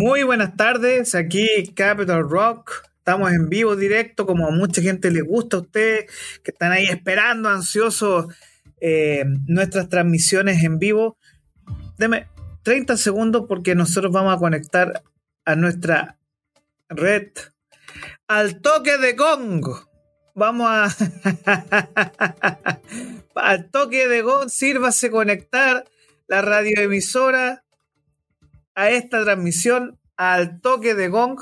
Muy buenas tardes, aquí Capital Rock. Estamos en vivo, directo, como a mucha gente les gusta a ustedes, que están ahí esperando, ansiosos, eh, nuestras transmisiones en vivo. Deme 30 segundos porque nosotros vamos a conectar a nuestra red al toque de gong. Vamos a... al toque de gong, sírvase conectar la radioemisora a esta transmisión al toque de gong,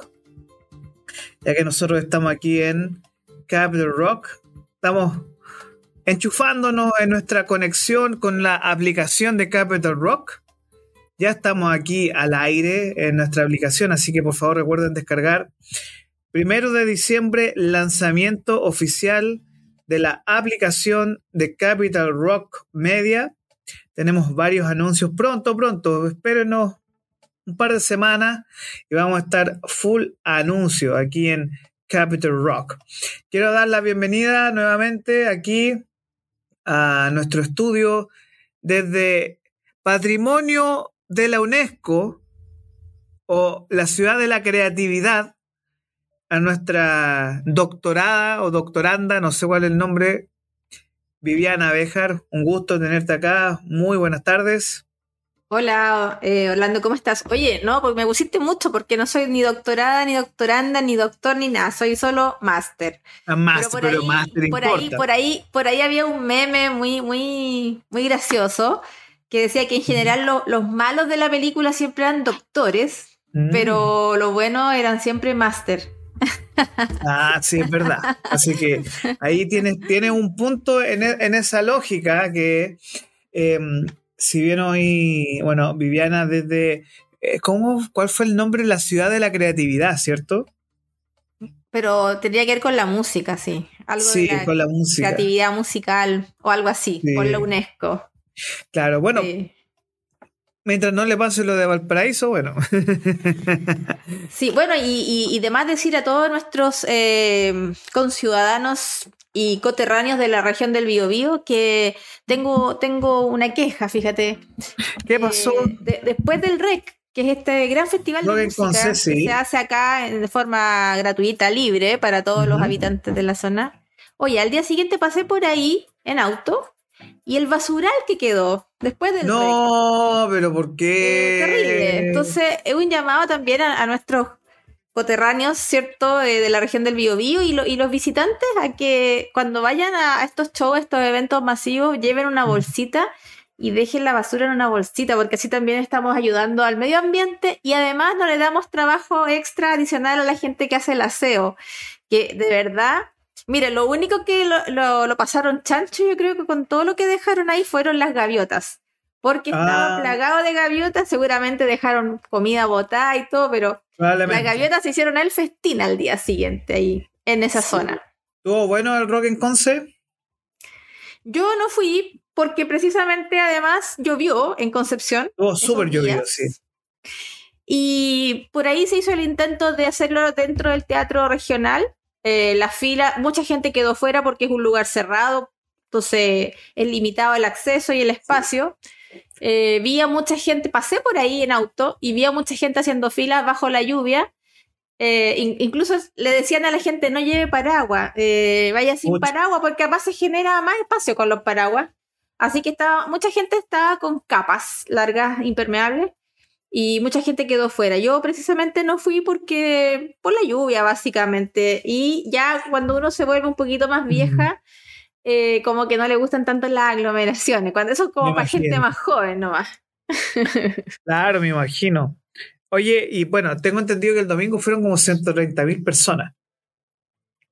ya que nosotros estamos aquí en Capital Rock, estamos enchufándonos en nuestra conexión con la aplicación de Capital Rock. Ya estamos aquí al aire en nuestra aplicación, así que por favor recuerden descargar. Primero de diciembre, lanzamiento oficial de la aplicación de Capital Rock Media. Tenemos varios anuncios pronto, pronto. Espérenos un par de semanas y vamos a estar full anuncio aquí en Capital Rock. Quiero dar la bienvenida nuevamente aquí a nuestro estudio desde Patrimonio de la UNESCO o la ciudad de la creatividad a nuestra doctorada o doctoranda, no sé cuál es el nombre, Viviana Bejar. Un gusto tenerte acá. Muy buenas tardes. Hola, eh, Orlando, ¿cómo estás? Oye, no, porque me pusiste mucho porque no soy ni doctorada, ni doctoranda, ni doctor, ni nada, soy solo máster. Ah, máster, pero, máster por ahí, por ahí, por ahí había un meme muy, muy, muy gracioso que decía que en general los malos de la película siempre eran doctores, mm. pero los buenos eran siempre máster. Ah, sí, es verdad. Así que ahí tienes, tienes un punto en, en esa lógica que em, si bien hoy, bueno, Viviana desde, eh, ¿cómo, ¿cuál fue el nombre de la ciudad de la creatividad, cierto? Pero tendría que ver con la música, sí. Algo sí, de con la música. Creatividad musical o algo así, por la UNESCO. Claro, bueno. Mientras no le pase lo de Valparaíso, bueno. sí, bueno, y, y, demás decir a todos nuestros eh, conciudadanos y coterráneos de la región del Biobío que tengo, tengo una queja, fíjate. ¿Qué pasó? Eh, después del REC, que es este gran festival de música que se hace acá de forma gratuita, libre, para todos los habitantes de la zona. Oye, al día siguiente pasé por ahí en auto y el basural que quedó después del No, pero ¿por qué? Eh, terrible. Entonces, es un llamado también a nuestros coterráneos, ¿cierto?, de, la región del Biobío y, y los visitantes a que cuando vayan a estos shows, estos eventos masivos, lleven una bolsita y dejen la basura en una bolsita, porque así también estamos ayudando al medio ambiente y además no le damos trabajo extra adicional a la gente que hace el aseo, que de verdad, mire, lo único que lo, lo pasaron chancho, yo creo que con todo lo que dejaron ahí fueron las gaviotas porque estaba ah. plagado de gaviotas, seguramente dejaron comida botada y todo, pero las gaviotas se hicieron el festín al día siguiente ahí, en esa zona. ¿Tuvo bueno el rock en Conce? Yo no fui porque precisamente además llovió en Concepción. Tuvo súper llovido, sí. Y por ahí se hizo el intento de hacerlo dentro del teatro regional. Eh, la fila, mucha gente quedó fuera porque es un lugar cerrado, entonces es limitado el acceso y el espacio. Eh, vi a mucha gente, pasé por ahí en auto y vi a mucha gente haciendo filas bajo la lluvia. Eh, incluso le decían a la gente no lleve paraguas, eh, vaya sin paraguas porque además se genera más espacio con los paraguas. Así que estaba, mucha gente estaba con capas largas, impermeables, y mucha gente quedó fuera. Yo precisamente no fui porque por la lluvia, básicamente. Y ya cuando uno se vuelve un poquito más vieja, eh, como que no le gustan tanto las aglomeraciones, cuando eso es como para gente más joven nomás. claro, me imagino. Oye, y bueno, tengo entendido que el domingo fueron como 130 mil personas.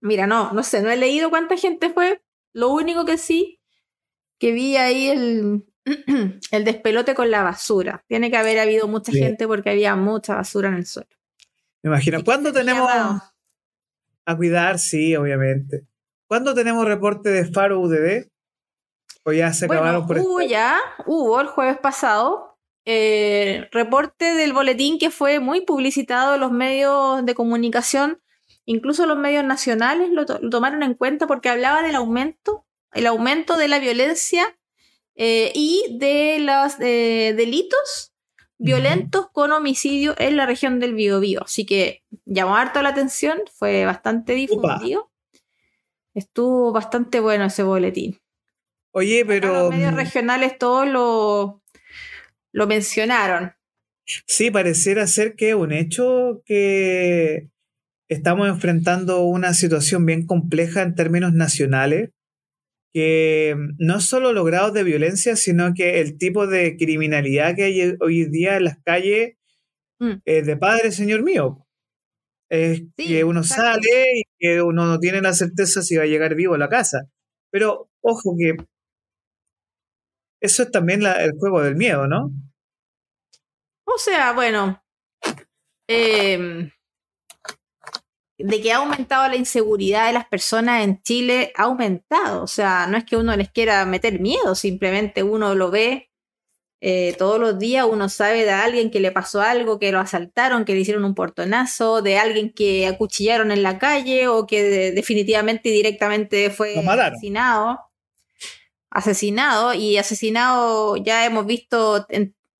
Mira, no, no sé, no he leído cuánta gente fue. Lo único que sí, que vi ahí el, el despelote con la basura. Tiene que haber habido mucha gente porque había mucha basura en el suelo. Me imagino. ¿Cuándo tenemos a cuidar? Sí, obviamente. ¿Cuándo tenemos reporte de Faro UDD? ¿O ya se acabaron por hubo ya, hubo el jueves pasado. Eh, reporte del boletín que fue muy publicitado en los medios de comunicación, incluso los medios nacionales lo, tomaron en cuenta porque hablaba del aumento, el aumento de la violencia eh, y de los eh, delitos violentos con homicidio en la región del Biobío. Así que llamó harto la atención, fue bastante difundido. Estuvo bastante bueno ese boletín. Oye, pero. los medios mm, regionales todos lo, lo mencionaron. Sí, pareciera ser que es un hecho que estamos enfrentando una situación bien compleja en términos nacionales, que no solo los grados de violencia, sino que el tipo de criminalidad que hay hoy día en las calles mm. es de padre, señor mío. Es que uno sale y que uno no tiene la certeza si va a llegar vivo a la casa. Pero ojo que eso es también el juego del miedo, ¿no? O sea, bueno, em, de que ha aumentado la inseguridad de las personas en Chile, ha aumentado. O sea, no es que uno les quiera meter miedo, simplemente uno lo ve eh, todos los días, uno sabe de alguien que le pasó algo, que lo asaltaron, que le hicieron un portonazo, de alguien que acuchillaron en la calle o que definitivamente y directamente fue asesinado. Asesinado y asesinado ya hemos visto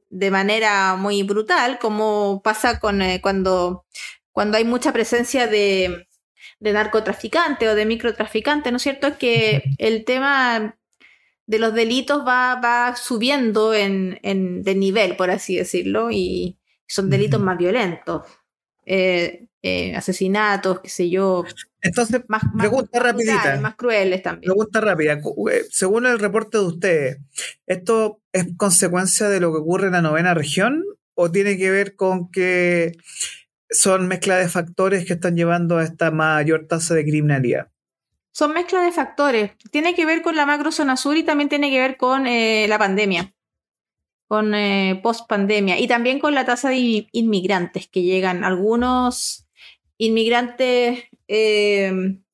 de manera muy brutal, como pasa con eh, cuando cuando hay mucha presencia de, de narcotraficantes o de microtraficantes, ¿no es cierto? Es que el tema de los delitos va, va subiendo en, en, de nivel, por así decirlo, y son delitos más violentos. Eh, eh, asesinatos, qué sé yo. Entonces, más, pregunta rapidita. más crueles también. Pregunta rápida. Eh, según el reporte de ustedes, ¿esto es consecuencia de lo que ocurre en la novena región o tiene que ver con que son mezcla de factores que están llevando a esta mayor tasa de criminalidad. Son mezcla de factores. Tiene que ver con la macrozona sur y también tiene que ver con eh, la pandemia, con eh, post pandemia y también con la tasa de inmigrantes que llegan. Algunos inmigrantes em,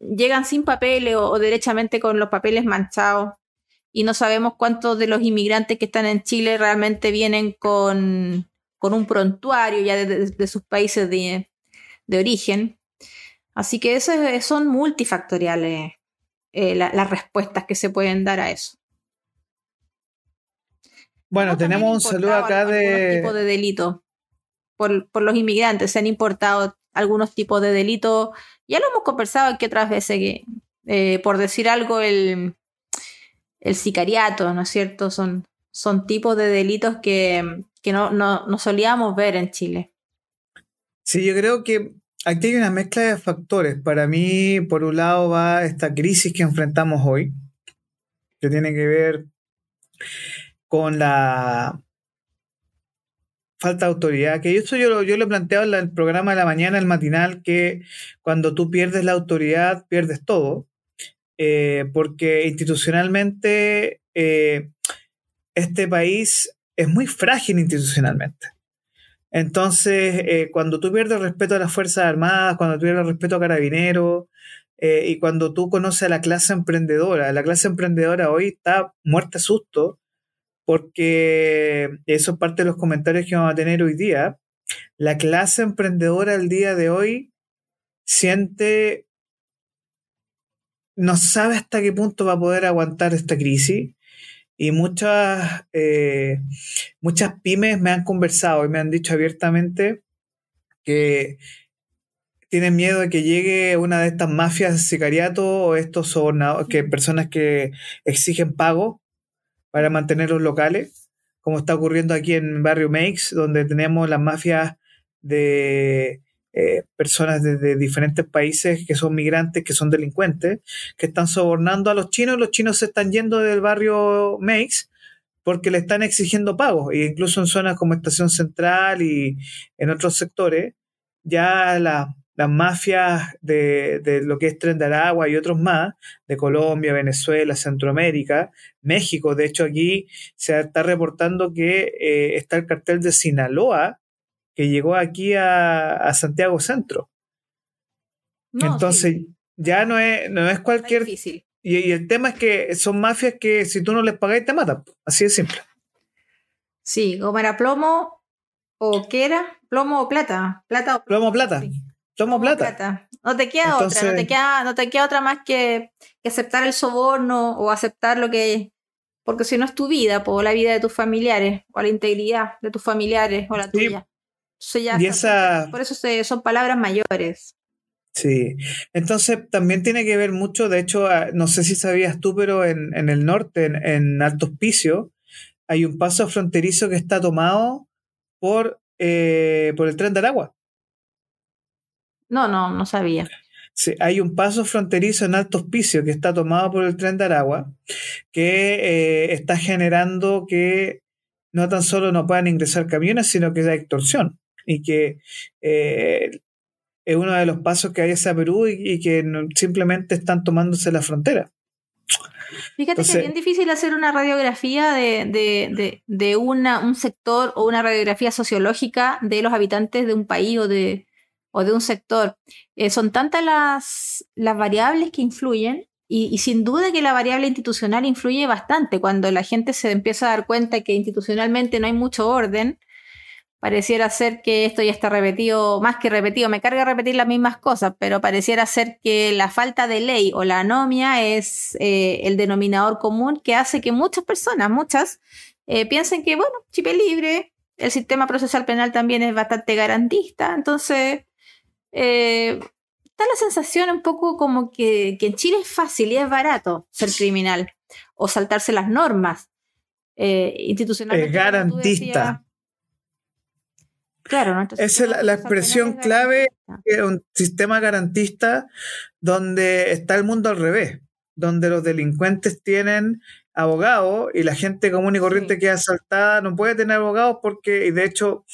llegan sin papeles o, derechamente con los papeles manchados y no sabemos cuántos de los inmigrantes que están en Chile realmente vienen con con un prontuario ya de, sus países de, origen. Así que eso son multifactoriales eh, las respuestas que se pueden dar a eso. Bueno, tenemos un saludo acá de... tipo de delito por, los inmigrantes. Se han importado algunos tipos de delitos. Ya lo hemos conversado aquí otras veces que, eh, por decir algo, el, el sicariato, ¿no es cierto? Son, son tipos de delitos que, que no, no, solíamos ver en Chile. Sí, yo creo que aquí hay una mezcla de factores. Para mí, por un lado, va esta crisis que enfrentamos hoy, que tiene que ver con la falta de autoridad, que eso yo lo, yo lo he planteado en el programa de la mañana, el matinal, que cuando tú pierdes la autoridad, pierdes todo, eh, porque institucionalmente eh, este país es muy frágil institucionalmente. Entonces, eh, cuando tú pierdes respeto a las Fuerzas Armadas, cuando tú pierdes respeto a Carabineros, eh, y cuando tú conoces a la clase emprendedora, la clase emprendedora hoy está muerta de susto, porque eso es parte de los comentarios que vamos a tener hoy día. La clase emprendedora el día de hoy siente, no sabe hasta qué punto va a poder aguantar esta crisis y muchas, eh, muchas pymes me han conversado y me han dicho abiertamente que tienen miedo de que llegue una de estas mafias de sicariato o estos que personas que exigen pago para mantener los locales, como está ocurriendo aquí en Barrio Makes, donde tenemos las mafias de eh, personas de, diferentes países que son migrantes, que son delincuentes, que están sobornando a los chinos. Los chinos se están yendo del barrio Meix porque le están exigiendo pagos. E incluso en zonas como Estación Central y en otros sectores, ya las mafias de, de, lo que es Tren de Aragua y otros más, de Colombia, Venezuela, Centroamérica, México. De hecho, aquí se está reportando que eh, está el cartel de Sinaloa, que llegó aquí a, Santiago Centro. Entonces, ya no es, no es cualquier... difícil. Y, el tema es que son mafias que si tú no les pagas te matan. Así de simple. Sí, o para plomo o qué era, plomo o plata. Plata o plomo. plata. Plomo plata. No te queda otra, no te queda, no te queda otra más que, que, aceptar el soborno o aceptar lo que porque si no es tu vida, o la vida de tus familiares, o la integridad de tus familiares, o la tuya. Y esa... Por eso son palabras mayores. Sí, entonces también tiene que ver mucho, de hecho, no sé si sabías tú, pero en, el norte, en, en Alto Hospicio, hay un paso fronterizo que está tomado por, eh, por el tren de Aragua. No, no, no sabía. Sí, hay un paso fronterizo en Alto Hospicio que está tomado por el tren de Aragua, que eh, está generando que no tan solo no puedan ingresar camiones, sino que hay extorsión. Y que eh, es uno de los pasos que hay hacia Perú y, que simplemente están tomándose la frontera. Fíjate que es bien difícil hacer una radiografía de, de, una, un sector o una radiografía sociológica de los habitantes de un país o de, o de un sector. Eh, son tantas las, las variables que influyen y, y, sin duda que la variable institucional influye bastante. Cuando la gente se empieza a dar cuenta que institucionalmente no hay mucho orden, pareciera ser que esto ya está repetido, más que repetido, me carga repetir las mismas cosas, pero pareciera ser que la falta de ley o la anomia es eh, el denominador común que hace que muchas personas, muchas, eh, piensen que, bueno, chip libre, el sistema procesal penal también es bastante garantista, entonces eh, está la sensación un poco como que, en Chile es fácil y es barato ser criminal o saltarse las normas institucionales. Es garantista Claro, Esa es la, expresión clave de un sistema garantista donde está el mundo al revés, donde los delincuentes tienen abogados y la gente común y corriente que es asaltada no puede tener abogados porque, y de hecho,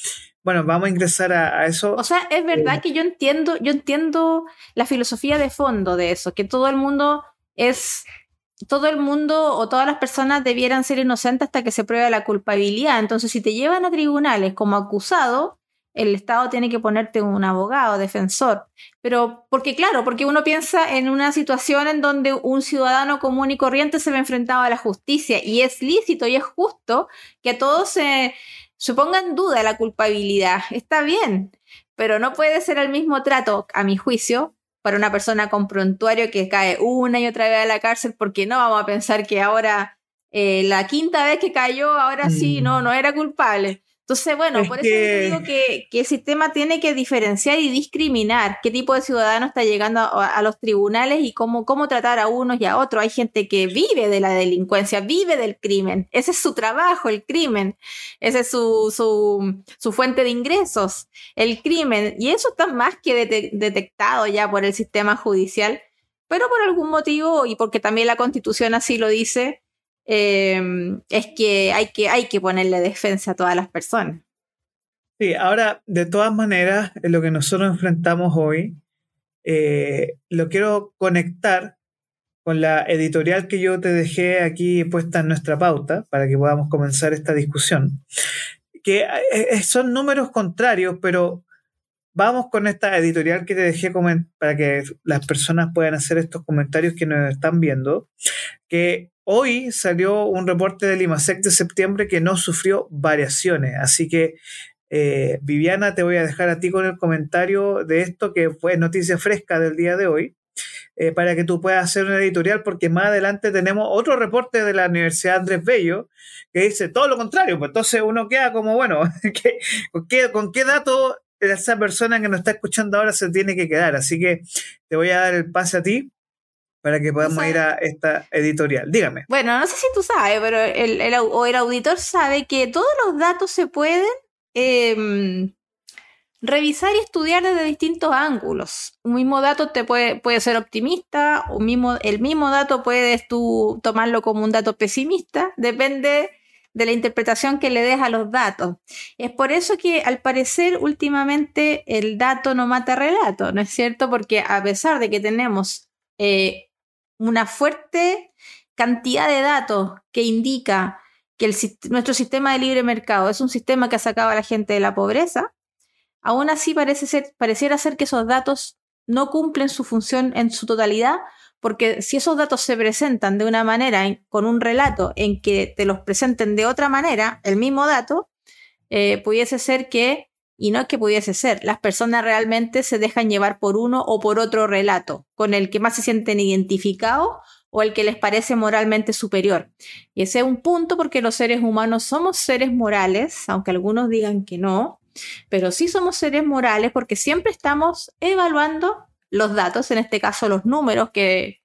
bueno, vamos a ingresar a, eso. O sea, es verdad eh, que yo entiendo, yo entiendo la filosofía de fondo de eso, que todo el mundo es todo el mundo o todas las personas debieran ser inocentes hasta que se pruebe la culpabilidad. Entonces, si te llevan a tribunales como acusado, el Estado tiene que ponerte un abogado, defensor. Pero, porque claro, porque uno piensa en una situación en donde un ciudadano común y corriente se ve enfrentado a la justicia y es lícito y es justo que todos se, se pongan en duda la culpabilidad. Está bien, pero no puede ser el mismo trato, a mi juicio, para una persona con prontuario que cae una y otra vez a la cárcel, porque no vamos a pensar que ahora, eh, la quinta vez que cayó, ahora sí, no, mm. no era culpable. Entonces, bueno, por eso digo que, el sistema tiene que diferenciar y discriminar qué tipo de ciudadano está llegando a, los tribunales y cómo, cómo tratar a unos y a otros. Hay gente que vive de la delincuencia, vive del crimen. Ese es su trabajo, el crimen. Ese es su, su, fuente de ingresos, el crimen. Y eso está más que detectado ya por el sistema judicial. Pero por algún motivo, y porque también la constitución así lo dice, Em, es que hay, que hay que ponerle defensa a todas las personas. Sí, ahora, de todas maneras, lo que nosotros enfrentamos hoy, eh, lo quiero conectar con la editorial que yo te dejé aquí puesta en nuestra pauta para que podamos comenzar esta discusión. Que eh, eh, son números contrarios, pero vamos con esta editorial que te dejé para que las personas puedan hacer estos comentarios que nos están viendo, que Hoy salió un reporte del IMASEC de septiembre que no sufrió variaciones, así que eh, Viviana, te voy a dejar a ti con el comentario de esto que fue noticia fresca del día de hoy, eh, para que tú puedas hacer una editorial, porque más adelante tenemos otro reporte de la Universidad Andrés Bello que dice todo lo contrario, pues entonces uno queda como, bueno, ¿con, qué, ¿con qué dato esa persona que nos está escuchando ahora se tiene que quedar? Así que te voy a dar el pase a ti para que podamos ir a esta editorial. Dígame. Bueno, no sé si tú sabes, pero el, el, o el auditor sabe que todos los datos se pueden em, revisar y estudiar desde distintos ángulos. Un mismo dato te puede, puede ser optimista, un mismo, el mismo dato puedes tú tomarlo como un dato pesimista, depende de la interpretación que le des a los datos. Es por eso que al parecer últimamente el dato no mata relato, ¿no es cierto? Porque a pesar de que tenemos eh, una fuerte cantidad de datos que indica que nuestro sistema de libre mercado es un sistema que ha sacado a la gente de la pobreza, aún así parece pareciera ser que esos datos no cumplen su función en su totalidad, porque si esos datos se presentan de una manera, con un relato en que te los presenten de otra manera, el mismo dato, eh, pudiese ser que, y no es que pudiese ser, las personas realmente se dejan llevar por uno o por otro relato, con el que más se sienten identificados o el que les parece moralmente superior. Y ese es un punto porque los seres humanos somos seres morales, aunque algunos digan que no, pero sí somos seres morales porque siempre estamos evaluando los datos, en este caso los números que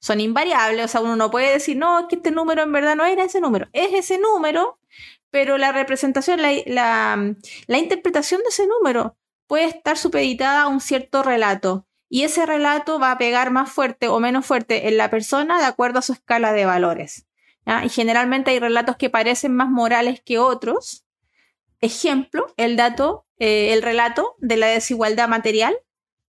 son invariables, o sea, uno no puede decir, no, es que este número en verdad no era ese número, es ese número, pero la representación, la, la interpretación de ese número puede estar supeditada a un cierto relato y ese relato va a pegar más fuerte o menos fuerte en la persona de acuerdo a su escala de valores. Y generalmente hay relatos que parecen más morales que otros. Ejemplo, el dato, eh, el relato de la desigualdad material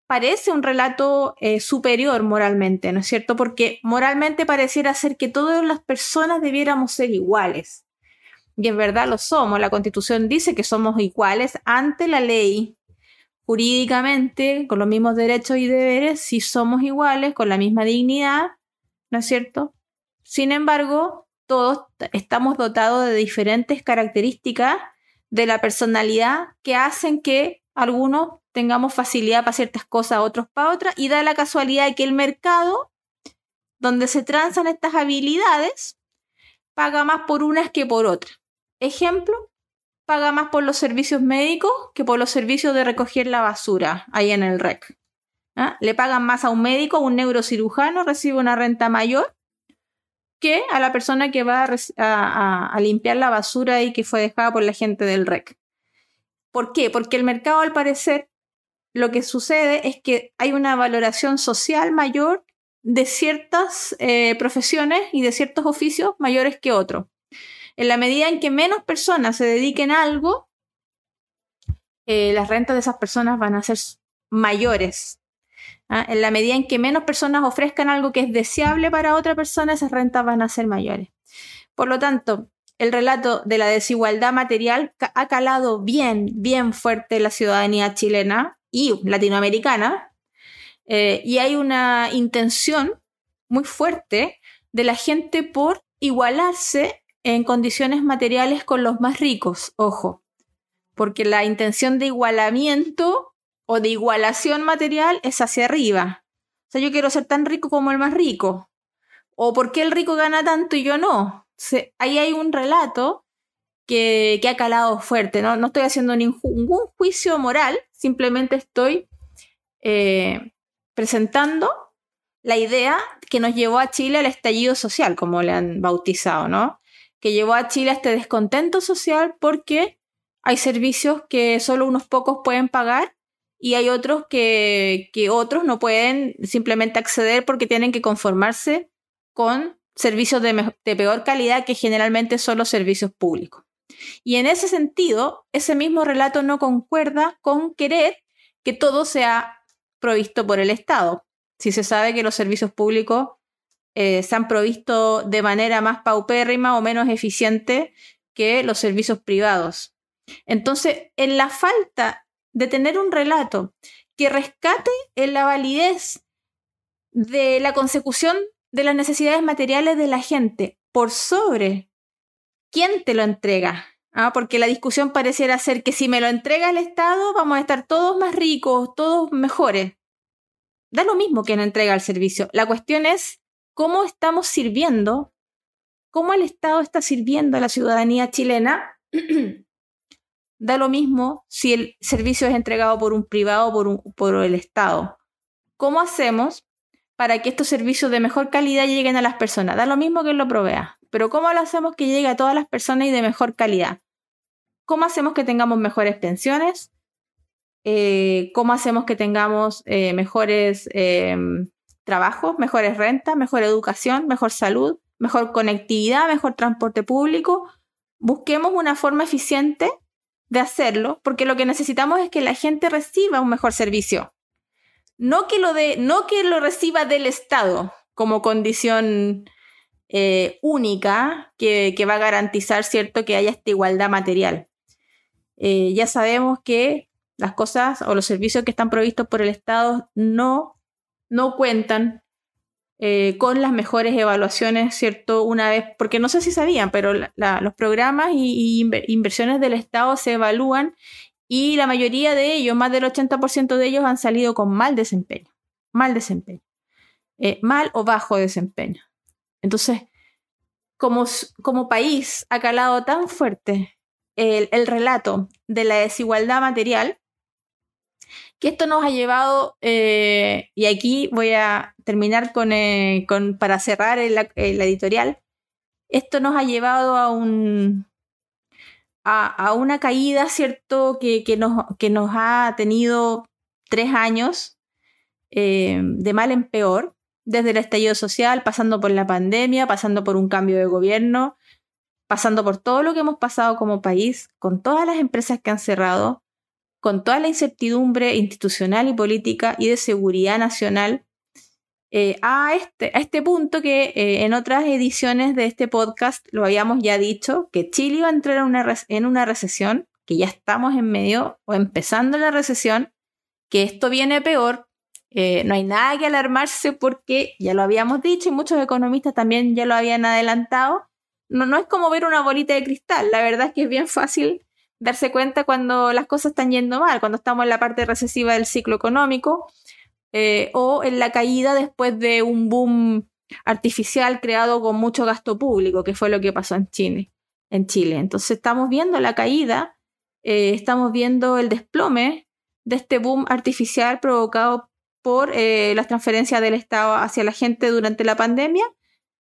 parece un relato eh, superior moralmente, ¿no es cierto? Porque moralmente pareciera ser que todas las personas debiéramos ser iguales. Y en verdad lo somos. La Constitución dice que somos iguales ante la ley, jurídicamente, con los mismos derechos y deberes, si somos iguales, con la misma dignidad, ¿no es cierto? Sin embargo, todos estamos dotados de diferentes características de la personalidad que hacen que algunos tengamos facilidad para ciertas cosas, otros para otras, y da la casualidad de que el mercado, donde se transan estas habilidades, paga más por unas que por otras. Ejemplo, paga más por los servicios médicos que por los servicios de recoger la basura ahí en el REC. ¿Ah? Le pagan más a un médico, a un neurocirujano, recibe una renta mayor que a la persona que va a, limpiar la basura y que fue dejada por la gente del REC. ¿Por qué? Porque el mercado, al parecer, lo que sucede es que hay una valoración social mayor de ciertas eh, profesiones y de ciertos oficios mayores que otros. En la medida en que menos personas se dediquen a algo, eh, las rentas de esas personas van a ser mayores. ¿ah? En la medida en que menos personas ofrezcan algo que es deseable para otra persona, esas rentas van a ser mayores. Por lo tanto, el relato de la desigualdad material ha calado bien, bien fuerte la ciudadanía chilena y latinoamericana, eh, y hay una intención muy fuerte de la gente por igualarse en condiciones materiales con los más ricos, ojo, porque la intención de igualamiento o de igualación material es hacia arriba. O sea, yo quiero ser tan rico como el más rico. O por qué el rico gana tanto y yo no. ahí hay un relato que, ha calado fuerte. ¿no? no estoy haciendo ningún, juicio moral, simplemente estoy eh, presentando la idea que nos llevó a Chile al estallido social, como le han bautizado, ¿no? Que llevó a Chile a este descontento social porque hay servicios que solo unos pocos pueden pagar y hay otros que, otros no pueden simplemente acceder porque tienen que conformarse con servicios de, de peor calidad que generalmente son los servicios públicos. Y en ese sentido, ese mismo relato no concuerda con querer que todo sea provisto por el Estado. Si se sabe que los servicios públicos eh, se han provisto de manera más paupérrima o menos eficiente que los servicios privados. Entonces, en la falta de tener un relato que rescate en la validez de la consecución de las necesidades materiales de la gente por sobre quién te lo entrega. ¿Ah? Porque la discusión pareciera ser que si me lo entrega el Estado vamos a estar todos más ricos, todos mejores. Da lo mismo quien entrega el servicio. La cuestión es cómo estamos sirviendo, cómo el Estado está sirviendo a la ciudadanía chilena, da lo mismo si el servicio es entregado por un privado o por, el Estado. ¿Cómo hacemos para que estos servicios de mejor calidad lleguen a las personas? Da lo mismo que lo provea, pero ¿cómo lo hacemos que llegue a todas las personas y de mejor calidad? ¿Cómo hacemos que tengamos mejores pensiones? Eh, ¿Cómo hacemos que tengamos eh, mejores em, trabajo, mejores rentas, mejor educación, mejor salud, mejor conectividad, mejor transporte público. Busquemos una forma eficiente de hacerlo, porque lo que necesitamos es que la gente reciba un mejor servicio. No que lo, de, no que lo reciba del Estado como condición eh, única que, va a garantizar, ¿cierto?, que haya esta igualdad material. Eh, ya sabemos que las cosas o los servicios que están provistos por el Estado no no cuentan eh, con las mejores evaluaciones, ¿cierto? Una vez, porque no sé si sabían, pero los programas y, inversiones del Estado se evalúan y la mayoría de ellos, más del 80% de ellos han salido con mal desempeño, mal desempeño, eh, mal o bajo desempeño. Entonces, como, como país ha calado tan fuerte el, el, relato de la desigualdad material, que esto nos ha llevado, eh, y aquí voy a terminar con, eh, para cerrar el, editorial, esto nos ha llevado a un, a, una caída, ¿cierto? Que, que, nos, que nos ha tenido tres años eh, de mal en peor, desde el estallido social, pasando por la pandemia, pasando por un cambio de gobierno, pasando por todo lo que hemos pasado como país, con todas las empresas que han cerrado, con toda la incertidumbre institucional y política y de seguridad nacional eh, a, este, a este punto que eh, en otras ediciones de este podcast lo habíamos ya dicho, que Chile iba a entrar en una, en una recesión, que ya estamos en medio o empezando la recesión, que esto viene peor. Eh, no hay nada que alarmarse porque ya lo habíamos dicho y muchos economistas también ya lo habían adelantado. No, no es como ver una bolita de cristal, la verdad es que es bien fácil darse cuenta cuando las cosas están yendo mal, cuando estamos en la parte recesiva del ciclo económico eh, o en la caída después de un boom artificial creado con mucho gasto público, que fue lo que pasó en Chile. En Chile. Entonces estamos viendo la caída, eh, estamos viendo el desplome de este boom artificial provocado por eh, las transferencias del Estado hacia la gente durante la pandemia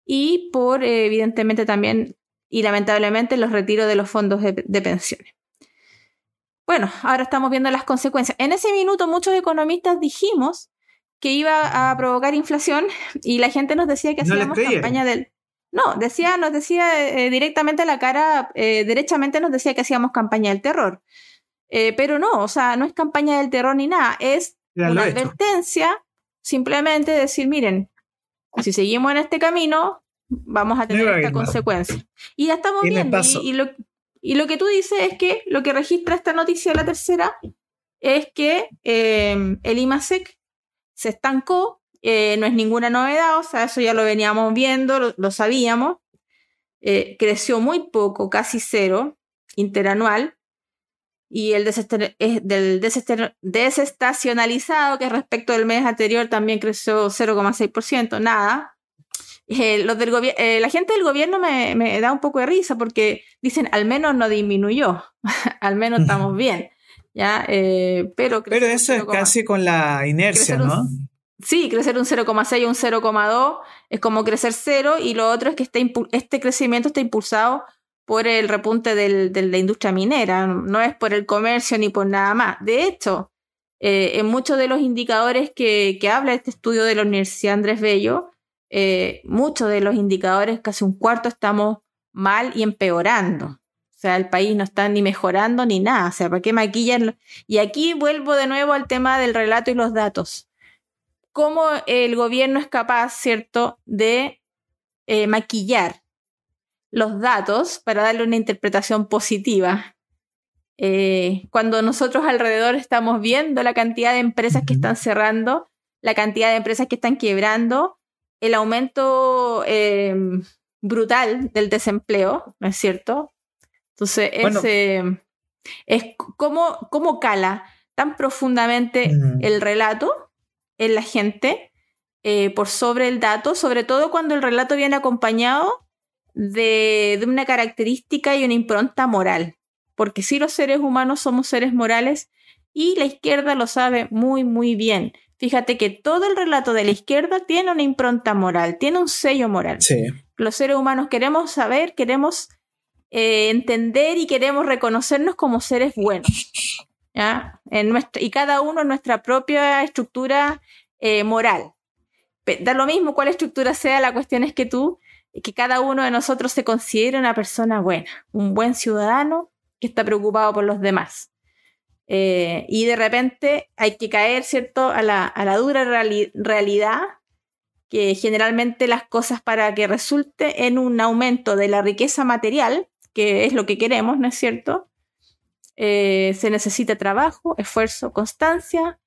y por, evidentemente, también y lamentablemente los retiros de los fondos de, de pensiones. Bueno, ahora estamos viendo las consecuencias. En ese minuto muchos economistas dijimos que iba a provocar inflación y la gente nos decía que hacíamos campaña del... No, decía, nos decía eh, directamente a la cara, eh, derechamente nos decía que hacíamos campaña del terror. Eh, pero no, o sea, no es campaña del terror ni nada, es una advertencia, simplemente decir, miren, si seguimos en este camino, vamos a tener esta consecuencia. Y ya estamos viendo. Y, lo, y, lo, que tú dices es que lo que registra esta noticia de la tercera es que el IMASEC se estancó, eh, no es ninguna novedad, o sea, eso ya lo veníamos viendo, lo, sabíamos. Eh, creció muy poco, casi cero, interanual. Y el del desestacionalizado, que respecto del mes anterior también creció 0,6%, nada. Eh, los del la gente del gobierno me, me, da un poco de risa porque dicen, al menos no disminuyó, al menos estamos bien. ¿ya? Eh, pero, pero eso es casi con la inercia, ¿no? sí, crecer un 0,6 o un 0,2 es como crecer cero y lo otro es que este, este crecimiento está impulsado por el repunte del, de la industria minera, no es por el comercio ni por nada más. De hecho, eh, en muchos de los indicadores que, que, habla este estudio de la Universidad Andrés Bello, eh, muchos de los indicadores, casi un cuarto, estamos mal y empeorando. O sea, el país no está ni mejorando ni nada. O sea, ¿para qué maquillan? Y aquí vuelvo de nuevo al tema del relato y los datos. ¿Cómo el gobierno es capaz, cierto, de eh, maquillar los datos para darle una interpretación positiva? Eh, cuando nosotros alrededor estamos viendo la cantidad de empresas que están cerrando, la cantidad de empresas que están quebrando, el aumento eh, brutal del desempleo, ¿no es cierto? Entonces, eh, es cómo, cómo cala tan profundamente el relato en la gente eh, por sobre el dato, sobre todo cuando el relato viene acompañado de, de, una característica y una impronta moral. Porque si los seres humanos somos seres morales y la izquierda lo sabe muy, muy bien. Fíjate que todo el relato de la izquierda tiene una impronta moral, tiene un sello moral. Los seres humanos queremos saber, queremos eh, entender y queremos reconocernos como seres buenos. ¿ya? En nuestra, y cada uno en nuestra propia estructura eh, moral. Da lo mismo cuál estructura sea, la cuestión es que tú, que cada uno de nosotros se considere una persona buena, un buen ciudadano que está preocupado por los demás. Eh, y de repente hay que caer, ¿cierto?, a la, a la dura realidad que generalmente las cosas para que resulte en un aumento de la riqueza material que es lo que queremos, ¿no es cierto? Eh, se necesita trabajo, esfuerzo, constancia,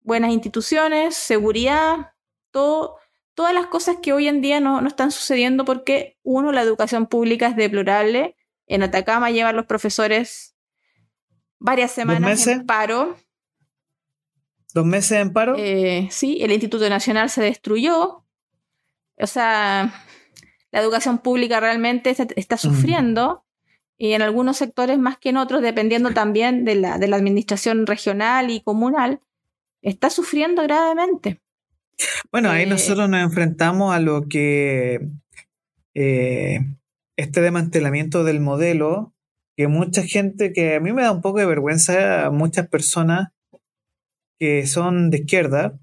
buenas instituciones, seguridad, todo, todas las cosas que hoy en día no, no, están sucediendo porque, uno, la educación pública es deplorable. En Atacama llevan los profesores varias semanas en paro. ¿Dos meses en paro? Eh, sí, el Instituto Nacional se destruyó. O sea, la educación pública realmente está, sufriendo. Y en algunos sectores más que en otros, dependiendo también de la, de la administración regional y comunal, está sufriendo gravemente. Bueno, ahí eh, nosotros nos enfrentamos a lo que eh, este desmantelamiento del modelo, que mucha gente, que a mí me da un poco de vergüenza, muchas personas que son de izquierda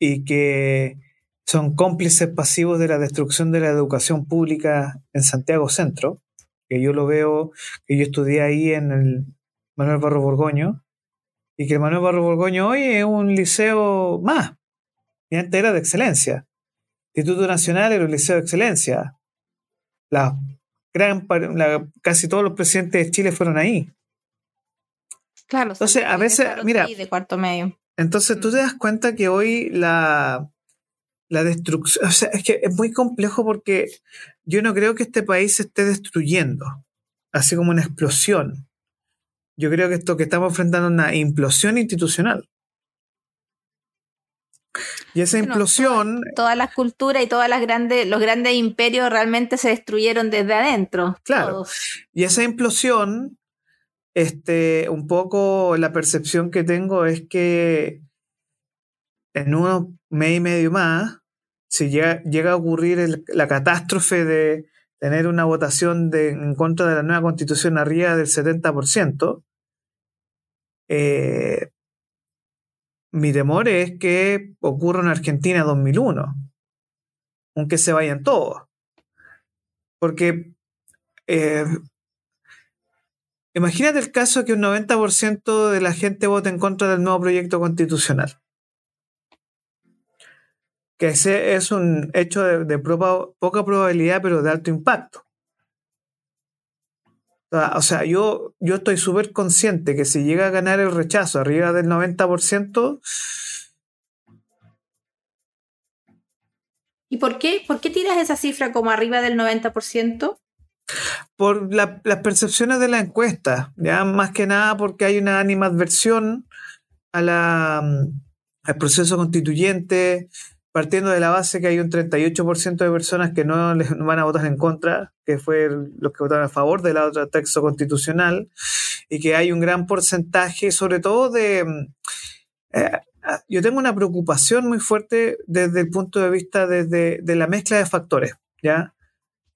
y que son cómplices pasivos de la destrucción de la educación pública en Santiago Centro, que yo lo veo, que yo estudié ahí en el Manuel Barro Borgoño, y que el Manuel Barro Borgoño hoy es un liceo más, y antes era de excelencia. Instituto Nacional era un liceo de excelencia. La gran, casi todos los presidentes de Chile fueron ahí. Claro. Entonces, a veces, mira, de cuarto medio. Entonces, tú mm. te das cuenta que hoy la, la destrucción, o sea, es que es muy complejo porque yo no creo que este país se esté destruyendo, así como una explosión. Yo creo que esto que estamos enfrentando es una implosión institucional. Y esa implosión. Todas las culturas y todas las grandes, los grandes imperios realmente se destruyeron desde adentro. Claro. Y esa implosión, este, un poco la percepción que tengo es que en unos mes y medio más, si llega, llega a ocurrir la catástrofe de tener una votación de, en contra de la nueva constitución arriba del 70%, eh, mi temor es que ocurra en Argentina 2001, aunque se vayan todos. Porque eh, imagínate el caso que un 90% de la gente vote en contra del nuevo proyecto constitucional. Que ese es un hecho de, poca probabilidad, pero de alto impacto. O sea, yo, yo estoy súper consciente que si llega a ganar el rechazo arriba del 90%... ¿Y por qué? ¿Por qué tiras esa cifra como arriba del 90%? Por las percepciones de la encuesta, ya más que nada porque hay una animadversión a la, al proceso constituyente, partiendo de la base que hay un 38% de personas que no les van a votar en contra, que fue los que votaron a favor del otro texto constitucional, y que hay un gran porcentaje, sobre todo de... Eh, yo tengo una preocupación muy fuerte desde el punto de vista de, la mezcla de factores, ¿ya?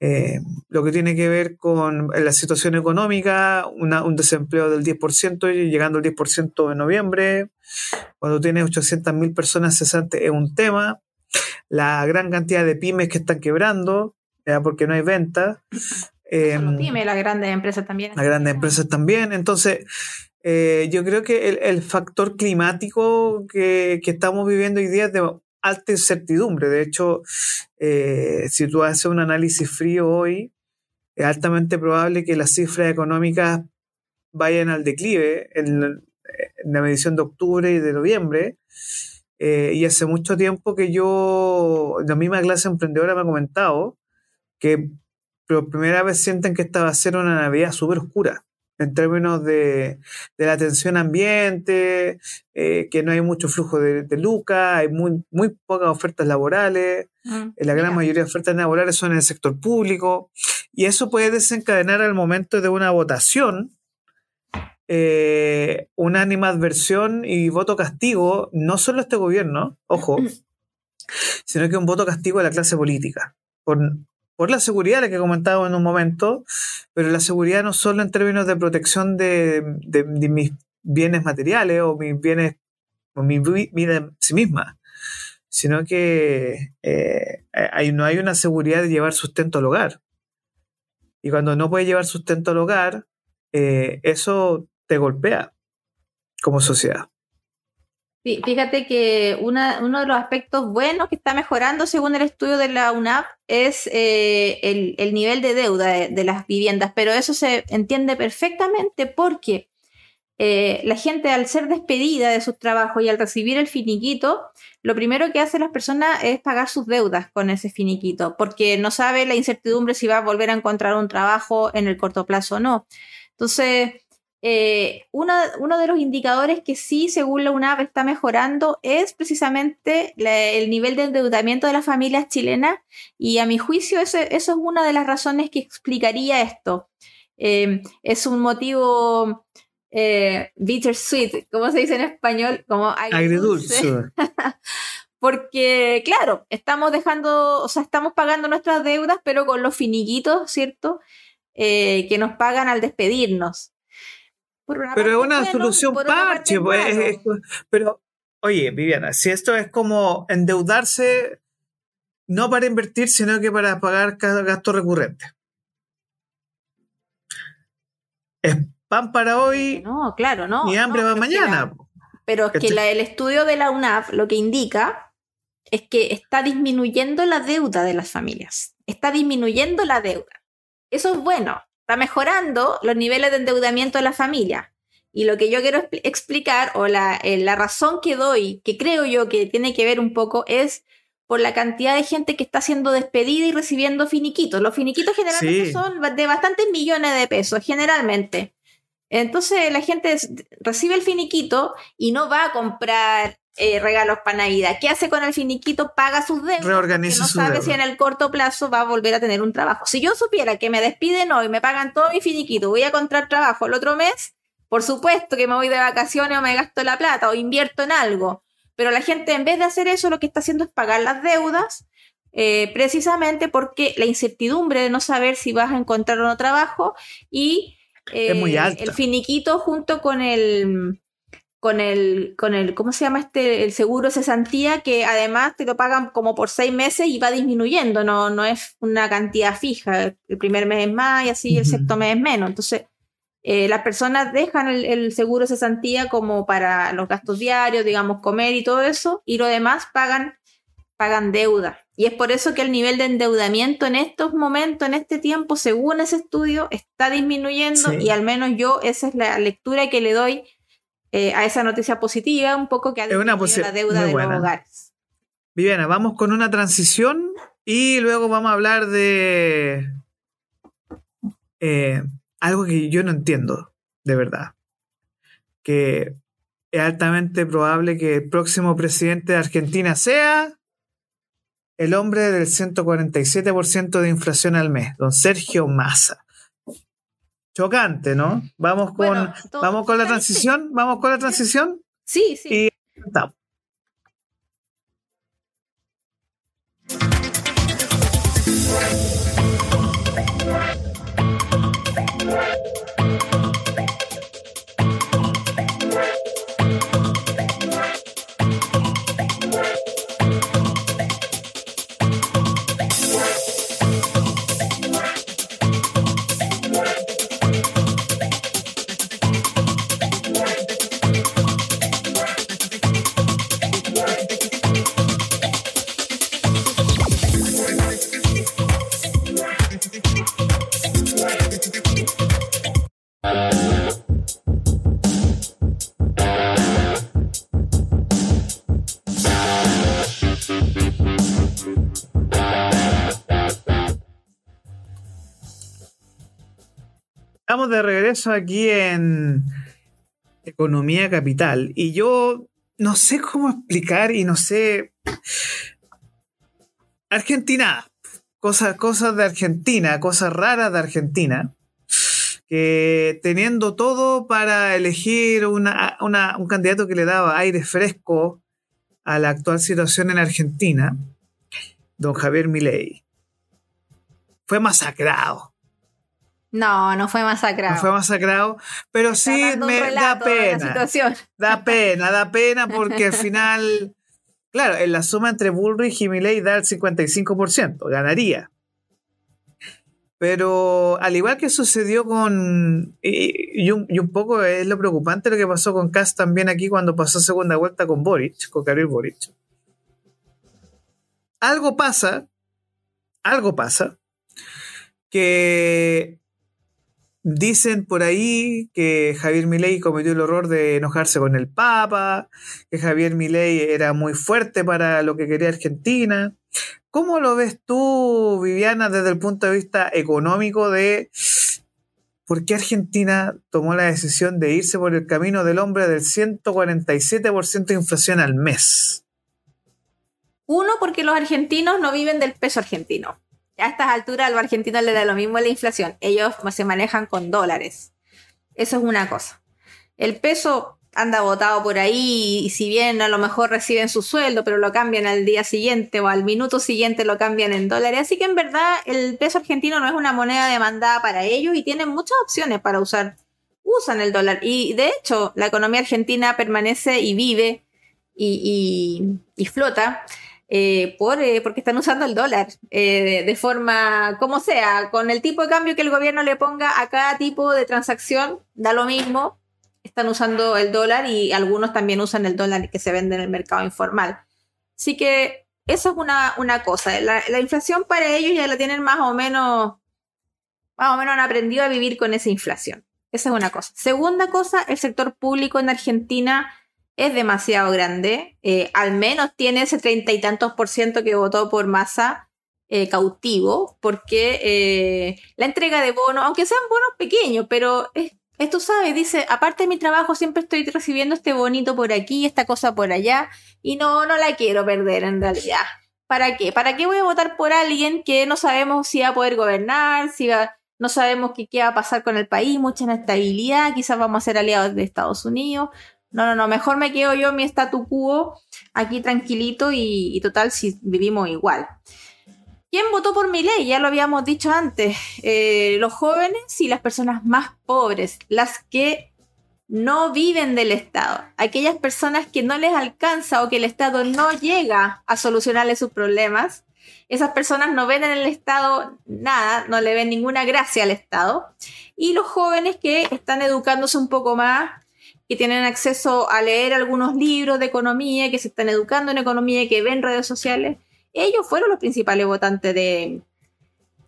Eh, lo que tiene que ver con la situación económica, un desempleo del 10% y llegando al 10% en noviembre, cuando tienes 800.000 personas cesantes es un tema, la gran cantidad de pymes que están quebrando, porque no hay venta. Eh, pymes, las grandes empresas también. Las grandes empresas también. Entonces, eh, yo creo que el, factor climático que, estamos viviendo hoy día es de alta incertidumbre. De hecho, eh, si tú haces un análisis frío hoy, es altamente probable que las cifras económicas vayan al declive en la medición de octubre y de noviembre. Eh, y hace mucho tiempo que yo, la misma clase emprendedora me ha comentado que por primera vez sienten que esta va a ser una Navidad súper oscura en términos de, la atención ambiente, eh, que no hay mucho flujo de, de lucas, hay muy, muy pocas ofertas laborales, mm, eh, la gran mayoría de ofertas laborales son en el sector público, y eso puede desencadenar al momento de una votación eh, una animadversión y voto castigo, no solo este gobierno, ojo, sino que un voto castigo a la clase política. Por, por la seguridad, la que comentaba en un momento, pero la seguridad no solo en términos de protección de, mis bienes materiales o mis bienes, o mi vida en sí misma, sino que eh, hay, no hay una seguridad de llevar sustento al hogar. Y cuando no puedes llevar sustento al hogar, eh, eso te golpea como sociedad. Fíjate que uno de los aspectos buenos que está mejorando según el estudio de la UNAP es eh, el, nivel de deuda de, las viviendas, pero eso se entiende perfectamente porque eh, la gente al ser despedida de sus trabajos y al recibir el finiquito, lo primero que hacen las personas es pagar sus deudas con ese finiquito, porque no sabe la incertidumbre si va a volver a encontrar un trabajo en el corto plazo o no. Entonces, eh, uno, uno, de los indicadores que sí, según la UNAP, está mejorando es precisamente el nivel de endeudamiento de las familias chilenas y a mi juicio eso, es una de las razones que explicaría esto. Eh, es un motivo eh, bittersweet, ¿cómo se dice en español? Como agridulce. Porque, claro, estamos dejando, o sea, estamos pagando nuestras deudas, pero con los finiquitos, ¿cierto? que nos pagan al despedirnos pero es una solución parche, pues, pero oye, Viviana, si esto es como endeudarse no para invertir, sino que para pagar gastos recurrentes. Es pan para hoy. No, claro, no. Y hambre va mañana. pero es que el estudio de la UNAF lo que indica es que está disminuyendo la deuda de las familias. Está disminuyendo la deuda. Eso es bueno está mejorando los niveles de endeudamiento de la familia. Y lo que yo quiero explicar, o la, eh, la razón que doy, que creo yo que tiene que ver un poco, es por la cantidad de gente que está siendo despedida y recibiendo finiquitos. Los finiquitos generalmente son de bastantes millones de pesos, generalmente. Entonces la gente recibe el finiquito y no va a comprar eh, regalos para Navidad. ¿Qué hace con el finiquito? Paga sus deudas. Reorganiza no sabe si en el corto plazo va a volver a tener un trabajo. Si yo supiera que me despiden hoy, me pagan todo mi finiquito, voy a encontrar trabajo el otro mes, por supuesto que me voy de vacaciones o me gasto la plata o invierto en algo. Pero la gente en vez de hacer eso lo que está haciendo es pagar las deudas eh, precisamente porque la incertidumbre de no saber si vas a encontrar o no trabajo y muy eh, el finiquito junto con el con el, con el, ¿cómo se llama este? El seguro cesantía, que además te lo pagan como por seis meses y va disminuyendo, no, no es una cantidad fija. El primer mes es más y así el sexto mes es menos. Entonces, eh, las personas dejan el, el, seguro cesantía como para los gastos diarios, digamos, comer y todo eso, y lo demás pagan, pagan deuda. Y es por eso que el nivel de endeudamiento en estos momentos, en este tiempo, según ese estudio, está disminuyendo y al menos yo esa es la lectura que le doy eh, a esa noticia positiva, un poco que ha disminuido la deuda de los hogares. Viviana, vamos con una transición y luego vamos a hablar de eh, algo que yo no entiendo, de verdad. Que es altamente probable que el próximo presidente de Argentina sea el hombre del 147% de inflación al mes, don Sergio Massa chocante, ¿no? Vamos con, vamos con la transición, vamos con la transición. Sí, sí. Y Estamos de regreso aquí en Economía Capital y yo no sé cómo explicar y no sé. Argentina, cosas, cosas de Argentina, cosas raras de Argentina, que teniendo todo para elegir un candidato que le daba aire fresco a la actual situación en Argentina, don Javier Milei, fue masacrado no, no fue masacrado. No fue masacrado, pero sí me da pena. Da pena, da pena porque al final, claro, en la suma entre Bullrich y Milley da el 55%, ganaría. Pero al igual que sucedió con. Y, un, poco es lo preocupante lo que pasó con Kass también aquí cuando pasó segunda vuelta con Boric, con Gabriel Boric. Algo pasa, algo pasa, que Dicen por ahí que Javier Milei cometió el horror de enojarse con el Papa, que Javier Milei era muy fuerte para lo que quería Argentina. ¿Cómo lo ves tú, Viviana, desde el punto de vista económico de ¿por qué Argentina tomó la decisión de irse por el camino del hombre del 147% de inflación al mes? Uno, porque los argentinos no viven del peso argentino. A estas alturas a los argentinos les da lo mismo la inflación. Ellos se manejan con dólares. Eso es una cosa. El peso anda votado por ahí y si bien a lo mejor reciben su sueldo, pero lo cambian al día siguiente o al minuto siguiente lo cambian en dólares. Así que en verdad el peso argentino no es una moneda demandada para ellos y tienen muchas opciones para usar. Usan el dólar. Y de hecho, la economía argentina permanece y vive y, flota. Eh, por, eh, porque están usando el dólar eh, de forma como sea, con el tipo de cambio que el gobierno le ponga a cada tipo de transacción, da lo mismo, están usando el dólar y algunos también usan el dólar que se vende en el mercado informal. Así que eso es una, una cosa. La, inflación para ellos ya la tienen más o menos, más o menos han aprendido a vivir con esa inflación. Esa es una cosa. Segunda cosa, el sector público en Argentina es demasiado grande. Eh, al menos tiene ese treinta y tantos por ciento que votó por masa eh, cautivo, porque eh, la entrega de bonos, aunque sean bonos pequeños, pero es esto sabe, dice, aparte de mi trabajo siempre estoy recibiendo este bonito por aquí, esta cosa por allá, y no, no la quiero perder en realidad. ¿Para qué? ¿Para qué voy a votar por alguien que no sabemos si va a poder gobernar, si va, no sabemos qué, qué va a pasar con el país, mucha inestabilidad, quizás vamos a ser aliados de Estados Unidos? No, no, no, mejor me quedo yo mi statu quo aquí tranquilito y, y total si vivimos igual. ¿Quién votó por mi ley? Ya lo habíamos dicho antes. Eh, los jóvenes y las personas más pobres, las que no viven del Estado, aquellas personas que no les alcanza o que el Estado no llega a solucionarles sus problemas. Esas personas no ven en el Estado nada, no le ven ninguna gracia al Estado. Y los jóvenes que están educándose un poco más, que tienen acceso a leer algunos libros de economía, que se están educando en economía, que ven redes sociales ellos fueron los principales votantes de,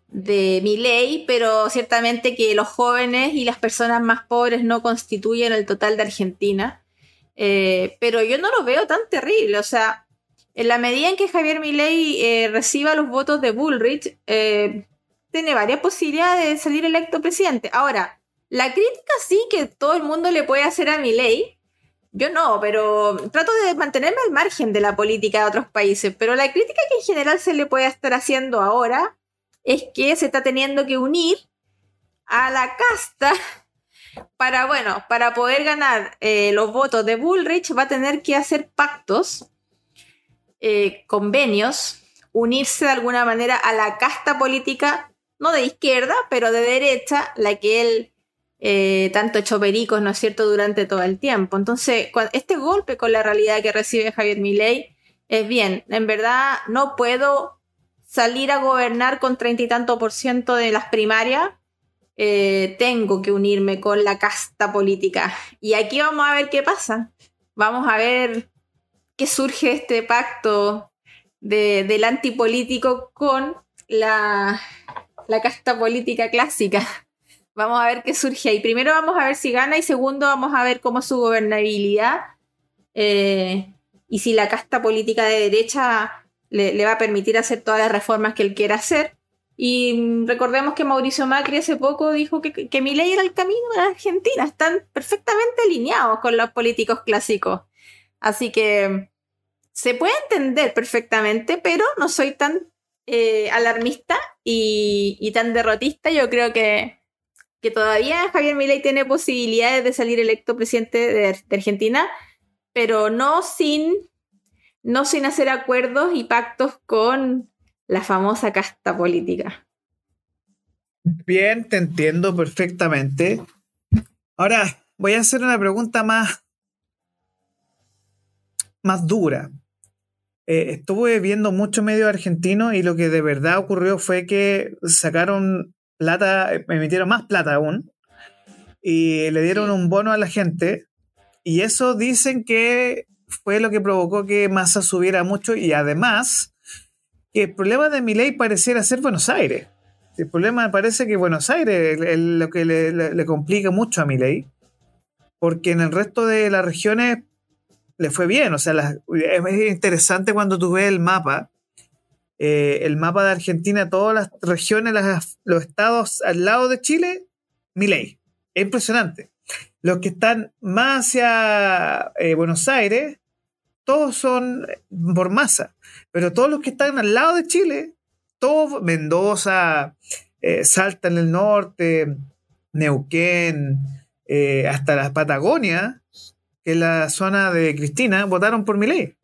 de pero ciertamente que los jóvenes y las personas más pobres no constituyen el total de Argentina. Eh, pero yo no lo veo tan terrible, o sea, en la medida en que Javier Milei eh, reciba los votos de Bullrich, eh, tiene varias posibilidades de salir electo presidente. Ahora, la crítica sí que todo el mundo le puede hacer a Milei yo no, pero trato de mantenerme al margen de la política de otros países. Pero la crítica que en general se le puede estar haciendo ahora es que se está teniendo que unir a la casta para, bueno, para poder ganar eh, los votos de Bullrich va a tener que hacer pactos, eh, convenios, unirse de alguna manera a la casta política, no de izquierda, pero de derecha, la que él eh, tanto hecho pericos, ¿no es cierto?, durante todo el tiempo. Entonces, este golpe con la realidad que recibe Javier Milei es bien, en verdad no puedo salir a gobernar con treinta y tanto por ciento de las primarias, eh, tengo que unirme con la casta política. Y aquí vamos a ver qué pasa. Vamos a ver qué surge este pacto del antipolítico con la, la casta política clásica. Vamos a ver qué surge ahí. Primero vamos a ver si gana y segundo vamos a ver cómo es su gobernabilidad eh, y si la casta política de derecha le, va a permitir hacer todas las reformas que él quiera hacer. Y recordemos que Mauricio Macri hace poco dijo que, que mi ley era el camino de la Argentina. Están perfectamente alineados con los políticos clásicos. Así que se puede entender perfectamente, pero no soy tan eh, alarmista y, y tan derrotista. Yo creo que que todavía Javier Milei tiene posibilidades de salir electo presidente de, Argentina, pero no sin, no sin hacer acuerdos y pactos con la famosa casta política. Bien, te entiendo perfectamente. Ahora, voy a hacer una pregunta más, más dura. Eh, estuve viendo mucho medio argentino y lo que de verdad ocurrió fue que sacaron plata, emitieron más plata aún y le dieron un bono a la gente y eso dicen que fue lo que provocó que Massa subiera mucho y además que el problema de mi ley pareciera ser Buenos Aires. El problema parece que Buenos Aires es lo que le, complica mucho a mi ley, porque en el resto de las regiones le fue bien. O sea, es interesante cuando tú ves el mapa eh, el mapa de Argentina, todas las regiones, los estados al lado de Chile, Milei. Es impresionante. Los que están más hacia eh, Buenos Aires, todos son por masa. Pero todos los que están al lado de Chile, todos, Mendoza, eh, Salta en el norte, Neuquén, eh, hasta la Patagonia, que es la zona de Cristina, votaron por Milei.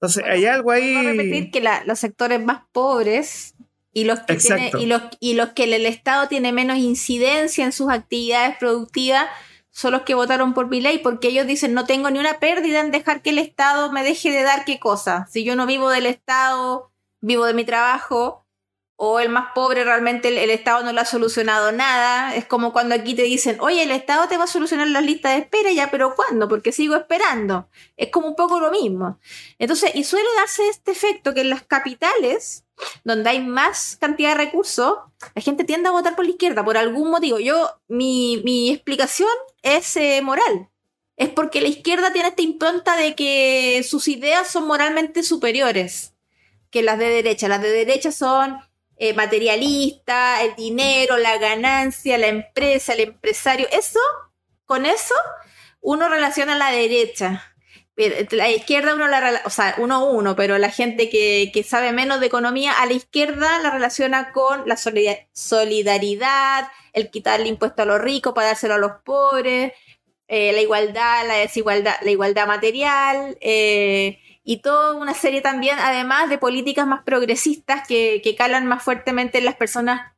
Entonces, hay algo ahí. A repetir que los sectores más pobres y los, que y, los, y los que el Estado tiene menos incidencia en sus actividades productivas son los que votaron por mi ley, porque ellos dicen no tengo ni una pérdida en dejar que el Estado me deje de dar qué cosa. Si yo no vivo del Estado, vivo de mi trabajo, o el más pobre realmente el, Estado no le ha solucionado nada. Es como cuando aquí te dicen, oye, el Estado te va a solucionar las listas de espera, ya, pero ¿cuándo? Porque sigo esperando. Es como un poco lo mismo. Entonces, y suele darse este efecto que en las capitales, donde hay más cantidad de recursos, la gente tiende a votar por la izquierda por algún motivo. Yo, mi, mi explicación es eh, moral. Es porque la izquierda tiene esta impronta de que sus ideas son moralmente superiores que las de derecha. Las de derecha son eh, materialista, el dinero, la ganancia, la empresa, el empresario. Eso, con eso, uno relaciona a la derecha. La izquierda uno la, o sea, uno uno, pero la gente que, sabe menos de economía, a la izquierda la relaciona con la solidaridad, el quitarle impuesto a los ricos para dárselo a los pobres, eh, la igualdad, la desigualdad, la igualdad material, eh, y toda una serie también, además de políticas más progresistas que, calan más fuertemente en las personas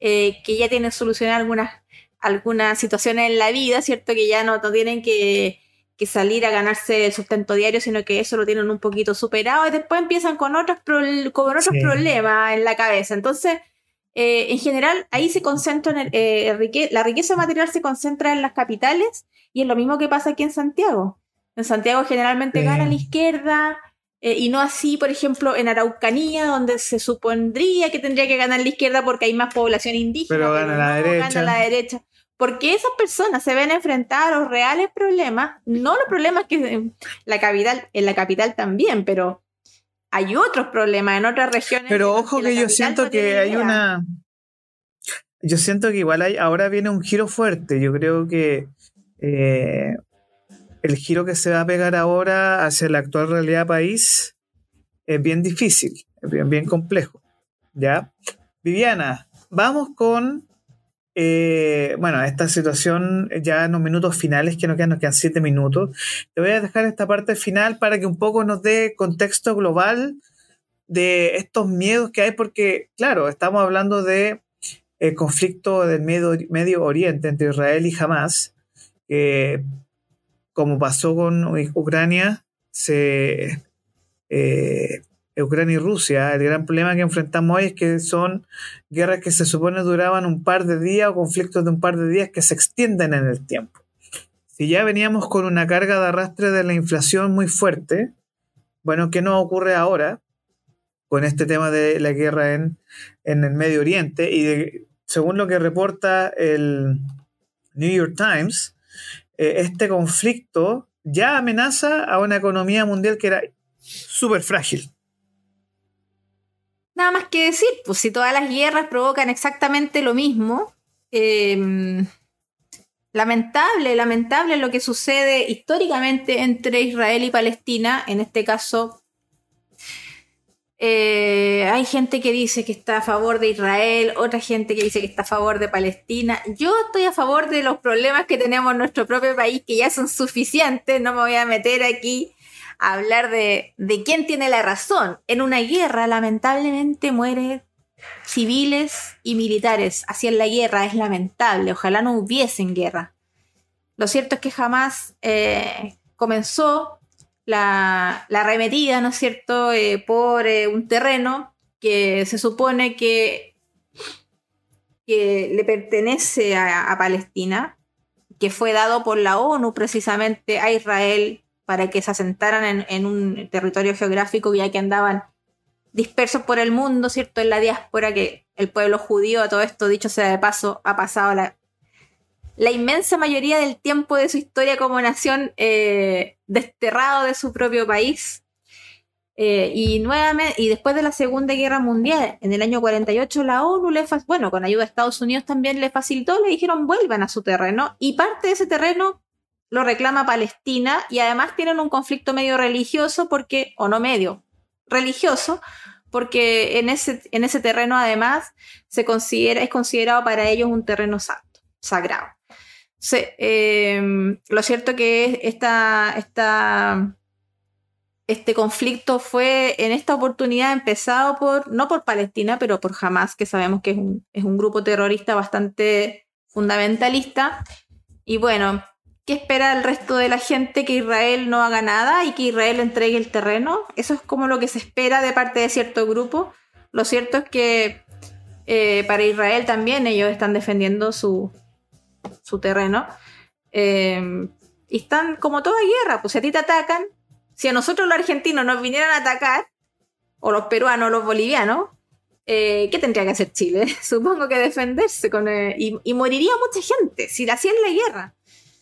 eh, que ya tienen solucionar algunas, algunas situaciones en la vida, ¿cierto? Que ya no, tienen que, salir a ganarse el sustento diario, sino que eso lo tienen un poquito superado y después empiezan con otros, con otros problemas en la cabeza. Entonces, eh, en general, ahí se concentra, eh, la riqueza material se concentra en las capitales y es lo mismo que pasa aquí en Santiago. En Santiago generalmente gana la izquierda eh, y no así, por ejemplo, en Araucanía, donde se supondría que tendría que ganar la izquierda porque hay más población indígena. Pero gana, la, derecha. gana la derecha. Porque esas personas se ven enfrentadas a los reales problemas, no los problemas que en la capital, en la capital también, pero hay otros problemas en otras regiones. Pero ojo que, yo siento que hay una. Yo siento que igual hay, ahora viene un giro fuerte. Yo creo que eh, el giro que se va a pegar ahora hacia la actual realidad país es bien difícil, es bien, bien complejo. ¿Ya? Viviana, vamos con, eh, bueno, esta situación ya en los minutos finales, que nos quedan, nos quedan siete minutos. Te voy a dejar esta parte final para que un poco nos dé contexto global de estos miedos que hay, porque, claro, estamos hablando de el conflicto del Medio, Medio Oriente entre Israel y Hamas, como pasó con Ucrania, eh, Ucrania y Rusia, el gran problema que enfrentamos hoy es que son guerras que se supone duraban un par de días o conflictos de un par de días que se extienden en el tiempo. Si ya veníamos con una carga de arrastre de la inflación muy fuerte, bueno, ¿qué nos ocurre ahora con este tema de la guerra en, en el Medio Oriente? Y según lo que reporta el New York Times, este conflicto ya amenaza a una economía mundial que era súper frágil. Nada más que decir, pues si todas las guerras provocan exactamente lo mismo, em, lamentable, lamentable lo que sucede históricamente entre Israel y Palestina, en este caso eh, hay gente que dice que está a favor de Israel, otra gente que dice que está a favor de Palestina. Yo estoy a favor de los problemas que tenemos en nuestro propio país, que ya son suficientes. No me voy a meter aquí a hablar de, de quién tiene la razón. En una guerra, lamentablemente, mueren civiles y militares. Así en la guerra, es lamentable. Ojalá no hubiesen guerra. Lo cierto es que jamás eh, comenzó la, la ¿no es cierto?, eh, por eh, un terreno que se supone que, que le pertenece a, Palestina, que fue dado por la ONU precisamente a Israel para que se asentaran en, un territorio geográfico ya que andaban dispersos por el mundo, ¿cierto? En la diáspora que el pueblo judío, a todo esto dicho sea de paso, ha pasado la, la inmensa mayoría del tiempo de su historia como nación eh, desterrado de su propio país. Eh, y nuevamente, y después de la Segunda Guerra Mundial, en el año 48, la ONU le bueno, con ayuda de Estados Unidos también le facilitó, le dijeron vuelvan a su terreno, y parte de ese terreno lo reclama Palestina, y además tienen un conflicto medio religioso, porque, o no medio, religioso, porque en ese, en ese terreno además se considera, es considerado para ellos un terreno santo, sagrado. Em, lo cierto que esta, esta este conflicto fue en esta oportunidad empezado por, no por Palestina, pero por Hamas, que sabemos que es un, grupo terrorista bastante fundamentalista. Y bueno, ¿qué espera el resto de la gente? Que Israel no haga nada y que Israel entregue el terreno. Eso es como lo que se espera de parte de cierto grupo. Lo cierto es que eh, para Israel también ellos están defendiendo su, su terreno. Eh, y están como toda guerra, pues si a ti te atacan, si a nosotros los argentinos nos vinieran a atacar, o los peruanos, los bolivianos, eh, ¿qué tendría que hacer Chile? Supongo que defenderse con, eh, y, moriría mucha gente si la hacían la guerra.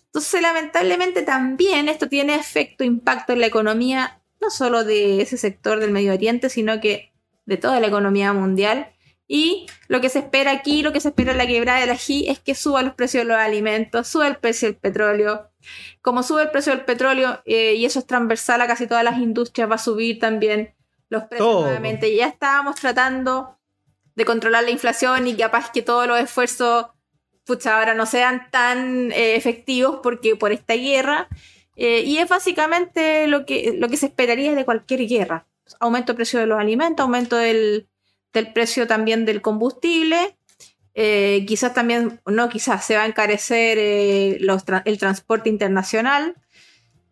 Entonces, lamentablemente también esto tiene efecto, impacto en la economía, no solo de ese sector del Medio Oriente, sino que de toda la economía mundial. Y lo que se espera aquí, lo que se espera en la quebrada del ají es que suba los precios de los alimentos, suba el precio del petróleo, como sube el precio del petróleo eh, y eso es transversal a casi todas las industrias, va a subir también los precios nuevamente. Ya estábamos tratando de controlar la inflación y capaz que todos los esfuerzos, pucha, ahora no sean tan eh, efectivos porque por esta guerra. Eh, y es básicamente lo que, lo que se esperaría de cualquier guerra. Aumento del precio de los alimentos, aumento del, del precio también del combustible eh, quizás también, no quizás, se va a encarecer eh, el transporte internacional.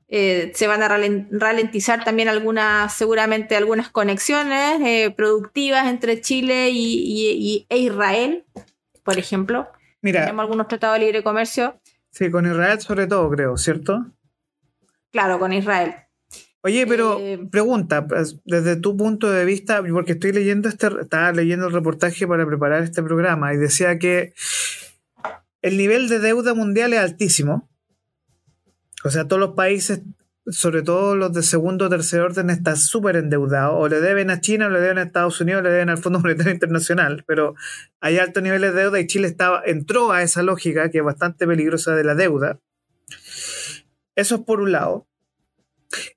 Eh, se van a ralentizar también algunas, seguramente algunas conexiones productivas entre Chile y, e Israel, por ejemplo. Mira, Tenemos algunos tratados de libre comercio. Sí, con Israel sobre todo, creo, ¿cierto? Claro, con Israel. Oye, pero eh, pregunta, pues, desde tu punto de vista, porque estoy leyendo este, estaba leyendo el reportaje para preparar este programa y decía que el nivel de deuda mundial es altísimo. O sea, todos los países, sobre todo los de segundo o tercer orden, están súper endeudados. O le deben a China, o le deben a Estados Unidos, o le deben al Fondo Monetario Internacional. Pero hay altos niveles de deuda y Chile estaba, entró a esa lógica que es bastante peligrosa de la deuda. Eso es por un lado.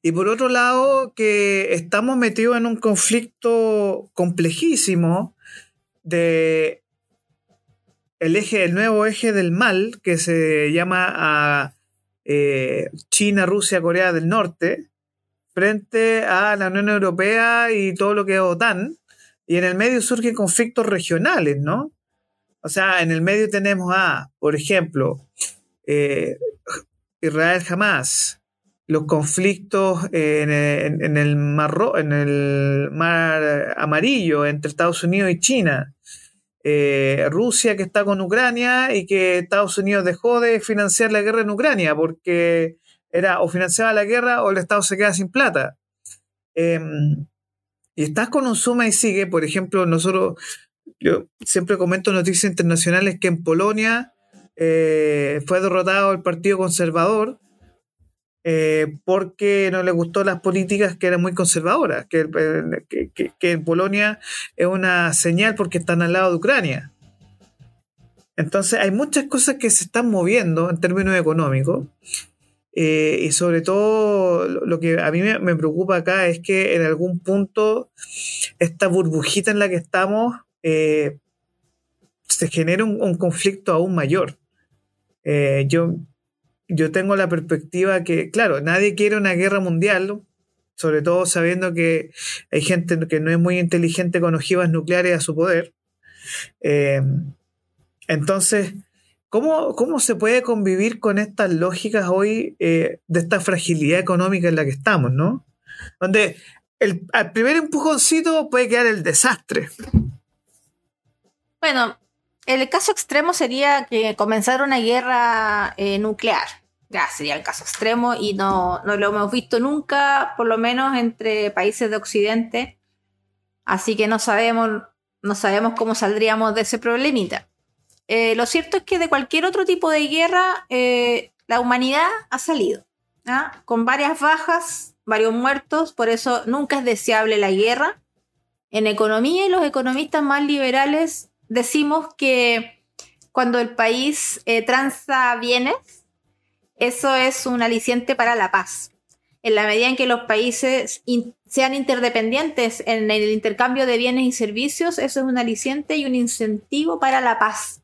Y por otro lado, que estamos metidos en un conflicto complejísimo de el eje, el nuevo eje del mal, que se llama a eh, China, Rusia, Corea del Norte, frente a la Unión Europea y todo lo que es OTAN. Y en el medio surgen conflictos regionales, ¿no? O sea, en el medio tenemos a, por ejemplo, eh, Israel jamás, los conflictos en, el mar, en el mar amarillo entre Estados Unidos y China. Eh, Rusia que está con Ucrania y que Estados Unidos dejó de financiar la guerra en Ucrania porque era o financiaba la guerra o el Estado se queda sin plata. Em, y estás con un suma y sigue, por ejemplo, nosotros, yo siempre comento noticias internacionales que en Polonia eh, fue derrotado el Partido Conservador eh, porque no le gustó las políticas que eran muy conservadoras, que, que, en Polonia es una señal porque están al lado de Ucrania. Entonces hay muchas cosas que se están moviendo en términos económicos. Eh, y sobre todo lo que a mí me, preocupa acá es que en algún punto esta burbujita en la que estamos eh, se genera un, conflicto aún mayor. yo yo tengo la perspectiva que, claro, nadie quiere una guerra mundial, sobre todo sabiendo que hay gente que no es muy inteligente con ojivas nucleares a su poder. Eh, entonces, ¿cómo, ¿cómo, se puede convivir con estas lógicas hoy eh, de esta fragilidad económica en la que estamos, ¿no? Donde el, al primer empujoncito puede quedar el desastre. Bueno, el caso extremo sería que comenzara una guerra eh, nuclear. Ya sería el caso extremo y no, no, lo hemos visto nunca, por lo menos entre países de Occidente. Así que no sabemos, no sabemos cómo saldríamos de ese problemita. Eh, lo cierto es que de cualquier otro tipo de guerra, eh, la humanidad ha salido, ¿ah? con varias bajas varios muertos, por eso nunca es deseable la guerra. En economía y los economistas más liberales decimos que cuando el país eh, transa bienes, eso es un aliciente para la paz. En la medida en que los países sean interdependientes en el intercambio de bienes y servicios, eso es un aliciente y un incentivo para la paz,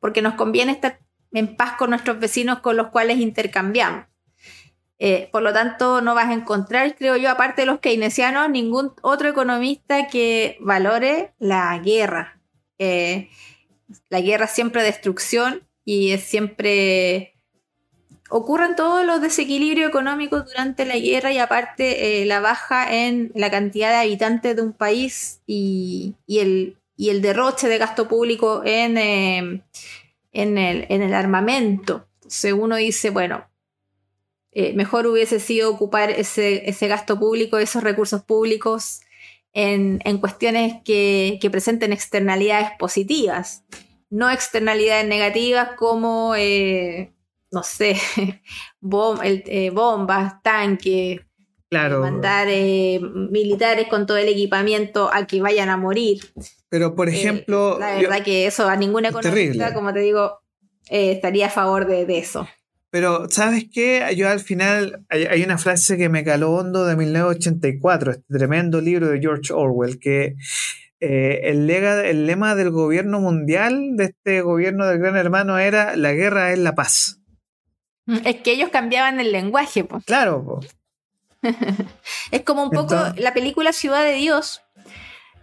porque nos conviene estar en paz con nuestros vecinos con los cuales intercambiamos. Eh, por lo tanto, no vas a encontrar, creo yo, aparte de los keynesianos, ningún otro economista que valore la guerra. Eh, la guerra es siempre destrucción y es siempre... Ocurren todos los desequilibrios económicos durante la guerra y aparte eh, la baja en la cantidad de habitantes de un país y, el, derroche de gasto público en, en, el, en el armamento. Entonces uno dice, bueno, eh, mejor hubiese sido ocupar ese, gasto público, esos recursos públicos en, en cuestiones que, que, presenten externalidades positivas, no externalidades negativas como, eh, no sé, eh, bombas, tanques, claro. mandar militares con todo el equipamiento a que vayan a morir. Pero, por ejemplo... la verdad que eso a ninguna economista, como te digo, estaría a favor de, de eso. Pero, ¿sabes qué? Yo al final, hay, una frase que me caló hondo de 1984, este tremendo libro de George Orwell, que eh, el, el lema del gobierno mundial, de este gobierno del gran hermano, era la guerra es la paz. Mm, es que ellos cambiaban el lenguaje, pues. Claro, es como un poco la película Ciudad de Dios,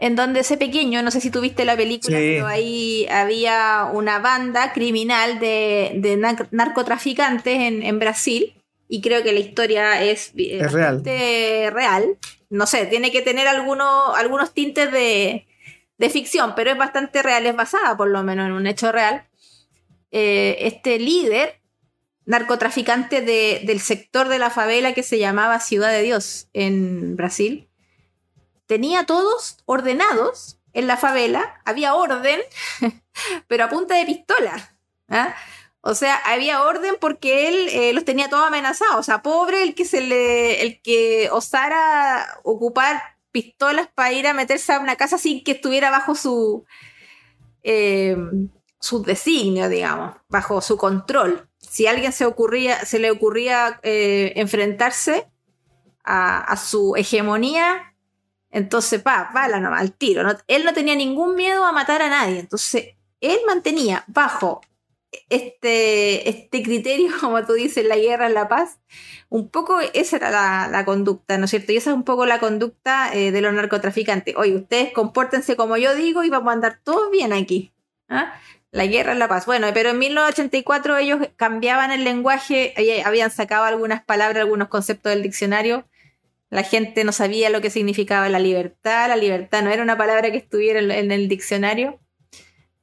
en donde ese pequeño, no sé si tuviste la película, pero ahí había una banda criminal de, narcotraficantes en, Brasil, y creo que la historia es, real. real. No sé, tiene que tener algunos, algunos tintes de, ficción, pero es bastante real, es basada por lo menos en un hecho real. Eh, este líder narcotraficante del sector de la favela que se llamaba Ciudad de Dios en Brasil, tenía todos ordenados en la favela, había orden, pero a punta de pistola. ¿ah? O sea, había orden porque él eh, los tenía todos amenazados. O sea, pobre el que se le, el que osara ocupar pistolas para ir a meterse a una casa sin que estuviera bajo su, eh, su designio, digamos, bajo su control. Si a alguien se ocurría, se le ocurría eh, enfrentarse a, a, su hegemonía, entonces, pa, bala nomás, al tiro. él no tenía ningún miedo a matar a nadie. Entonces, él mantenía bajo este, este criterio, como tú dices, la guerra en la paz, un poco esa era la, conducta, ¿no es cierto? Y esa es un poco la conducta eh, de los narcotraficantes. Oye, ustedes compórtense como yo digo y vamos a andar todos bien aquí. ¿ah? La guerra en la paz. Bueno, pero en 1984 ellos cambiaban el lenguaje, habían sacado algunas palabras, algunos conceptos del diccionario la gente no sabía lo que significaba la libertad, la libertad no era una palabra que estuviera en el diccionario.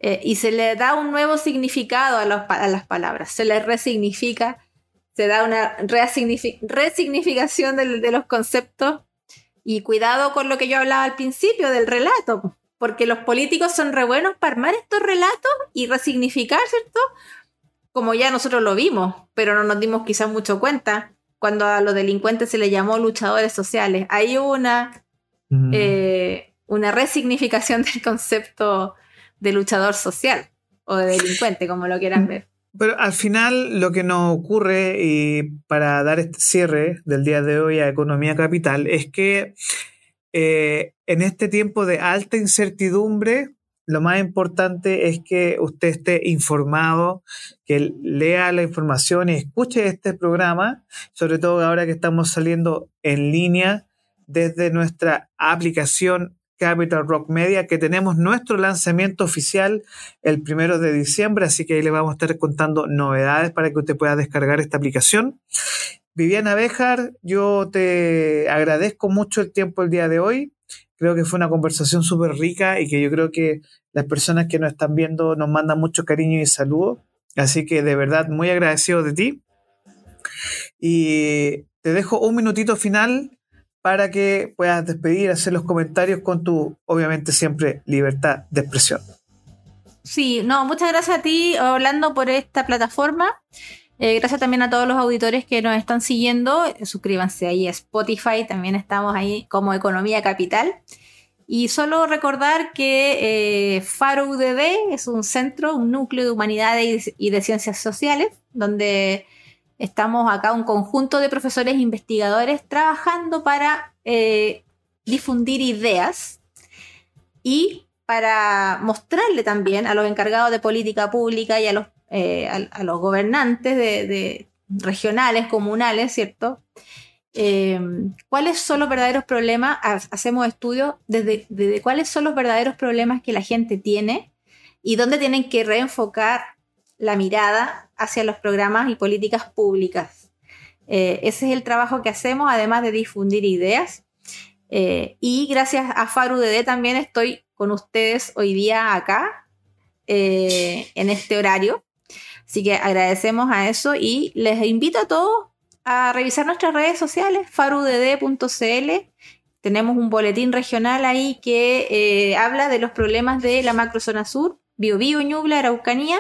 Eh, y se le da un nuevo significado a, las palabras, se le resignifica, se da una resignificación de, los conceptos. Y cuidado con lo que yo hablaba al principio del relato, porque los políticos son re buenos para armar estos relatos y resignificar, ¿cierto? Como ya nosotros lo vimos, pero no nos dimos quizás mucho cuenta cuando a los delincuentes se les llamó luchadores sociales. Hay una, mm. eh, una resignificación del concepto de luchador social o de delincuente, como lo quieran ver. Pero al final lo que nos ocurre, y para dar este cierre del día de hoy a Economía Capital, es que eh, en este tiempo de alta incertidumbre, lo más importante es que usted esté informado, que lea la información y escuche este programa, sobre todo ahora que estamos saliendo en línea desde nuestra aplicación Capital Rock Media, que tenemos nuestro lanzamiento oficial el primero de diciembre, así que ahí le vamos a estar contando novedades para que usted pueda descargar esta aplicación. Viviana Bejar, yo te agradezco mucho el tiempo el día de hoy. Creo que fue una conversación súper rica y que yo creo que las personas que nos están viendo nos mandan mucho cariño y saludos. Así que de verdad muy agradecido de ti. Y te dejo un minutito final para que puedas despedir, hacer los comentarios con tu, obviamente siempre, libertad de expresión. Sí, no, muchas gracias a ti, Orlando, por esta plataforma. Eh, gracias también a todos los auditores que nos están siguiendo. Suscríbanse ahí a Spotify, también estamos ahí como Economía Capital. Y solo recordar que eh, Faro UDD es un centro, un núcleo de humanidades y de ciencias sociales, donde estamos acá un conjunto de profesores e investigadores trabajando para eh, difundir ideas y para mostrarle también a los encargados de política pública y a los, eh, a, los gobernantes de, regionales, comunales, ¿cierto? Eh, ¿Cuáles son los verdaderos problemas? Hacemos estudios desde, cuáles son los verdaderos problemas que la gente tiene y dónde tienen que reenfocar la mirada hacia los programas y políticas públicas. Eh, ese es el trabajo que hacemos, además de difundir ideas. y gracias a FARUDD también estoy con ustedes hoy día acá, eh, en este horario. Así que agradecemos a eso y les invito a todos a revisar nuestras redes sociales, farudd.cl. Tenemos un boletín regional ahí que eh, habla de los problemas de la macrozona sur, Biobío, Ñubla, Araucanía.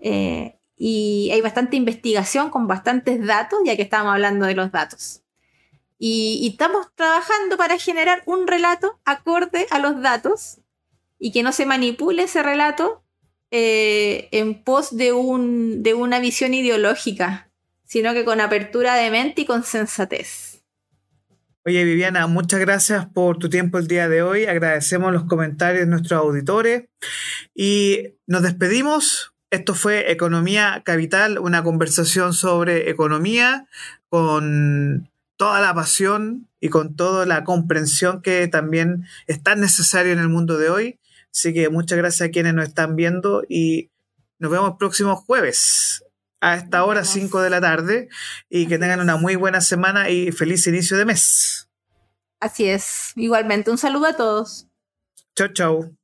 Eh, y hay bastante investigación con bastantes datos, ya que estamos hablando de los datos. Y, estamos trabajando para generar un relato acorde a los datos y que no se manipule ese relato eh, en pos de, un, de una visión ideológica, sino que con apertura de mente y con sensatez. Oye, Viviana, muchas gracias por tu tiempo el día de hoy. Agradecemos los comentarios de nuestros auditores y nos despedimos. Esto fue Economía Capital, una conversación sobre economía con toda la pasión y con toda la comprensión que también es tan necesario en el mundo de hoy. Así que muchas gracias a quienes nos están viendo y nos vemos el próximo jueves a esta hora 5 de la tarde y que tengan una muy buena semana y feliz inicio de mes. Así es, igualmente un saludo a todos. Chao, chao.